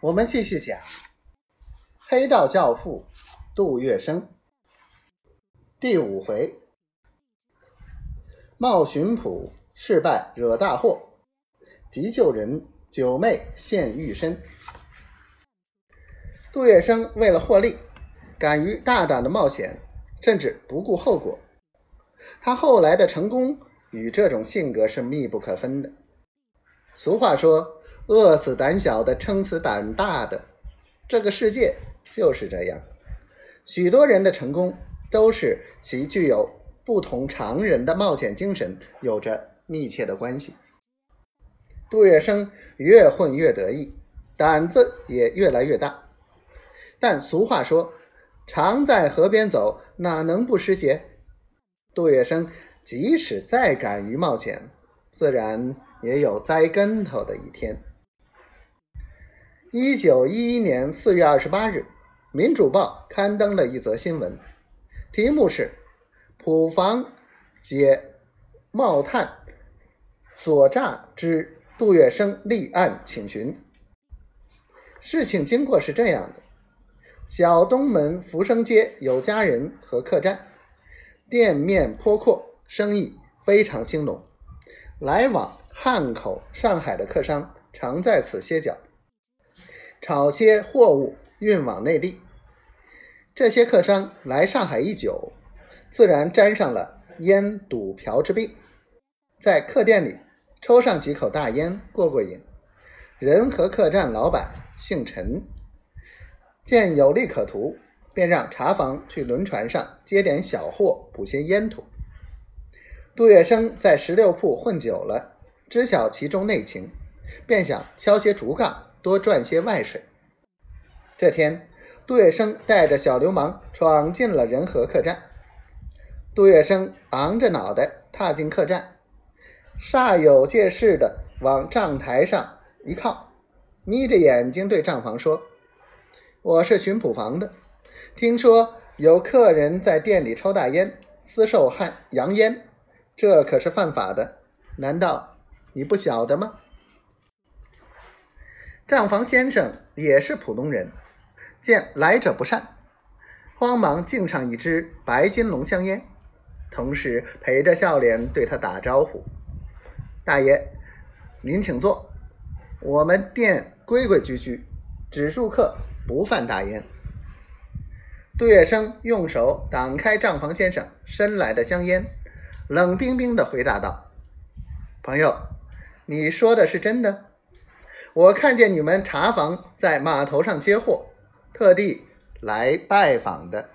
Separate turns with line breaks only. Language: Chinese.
我们继续讲黑道教父杜月笙第五回：冒巡捕事败惹大祸，急救人九妹现玉身。杜月笙为了获利，敢于大胆的冒险，甚至不顾后果。他后来的成功与这种性格是密不可分的。俗话说。饿死胆小的，撑死胆大的。这个世界就是这样，许多人的成功都是其具有不同常人的冒险精神有着密切的关系。杜月笙越混越得意，胆子也越来越大。但俗话说：“常在河边走，哪能不湿鞋？”杜月笙即使再敢于冒险，自然也有栽跟头的一天。一九一一年四月二十八日，《民主报》刊登了一则新闻，题目是“普房解冒探所诈之杜月笙立案请询”。事情经过是这样的：小东门福生街有家人和客栈，店面颇阔，生意非常兴隆，来往汉口、上海的客商常在此歇脚。炒些货物运往内地，这些客商来上海一久，自然沾上了烟赌嫖之病，在客店里抽上几口大烟过过瘾。人和客栈老板姓陈，见有利可图，便让茶房去轮船上接点小货补些烟土。杜月笙在十六铺混久了，知晓其中内情，便想敲些竹杠。多赚些外水。这天，杜月笙带着小流氓闯进了仁和客栈。杜月笙昂着脑袋踏进客栈，煞有介事的往账台上一靠，眯着眼睛对账房说：“我是巡捕房的，听说有客人在店里抽大烟，私售汉洋烟，这可是犯法的，难道你不晓得吗？”账房先生也是普通人，见来者不善，慌忙敬上一支白金龙香烟，同时陪着笑脸对他打招呼：“大爷，您请坐，我们店规规矩矩，只住客，不贩大烟。”杜月笙用手挡开账房先生伸来的香烟，冷冰冰的回答道：“朋友，你说的是真的？”我看见你们茶房在码头上接货，特地来拜访的。